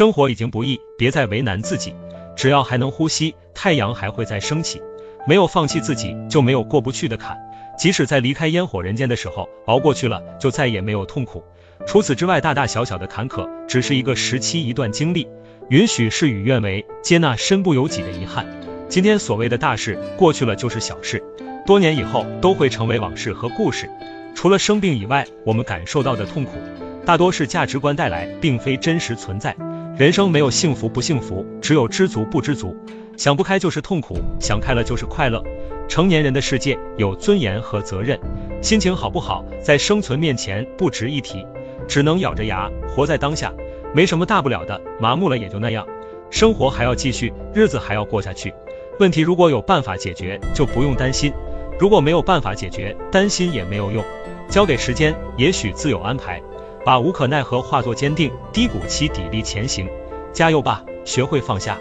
生活已经不易，别再为难自己。只要还能呼吸，太阳还会再升起。没有放弃自己，就没有过不去的坎。即使在离开烟火人间的时候熬过去了，就再也没有痛苦。除此之外，大大小小的坎坷，只是一个时期一段经历。允许事与愿违，接纳身不由己的遗憾。今天所谓的大事过去了就是小事，多年以后都会成为往事和故事。除了生病以外，我们感受到的痛苦，大多是价值观带来，并非真实存在。人生没有幸福不幸福，只有知足不知足。想不开就是痛苦，想开了就是快乐。成年人的世界有尊严和责任，心情好不好，在生存面前不值一提，只能咬着牙活在当下。没什么大不了的，麻木了也就那样。生活还要继续，日子还要过下去。问题如果有办法解决，就不用担心；如果没有办法解决，担心也没有用。交给时间，也许自有安排。把无可奈何化作坚定，低谷期砥砺前行。加油吧，学会放下。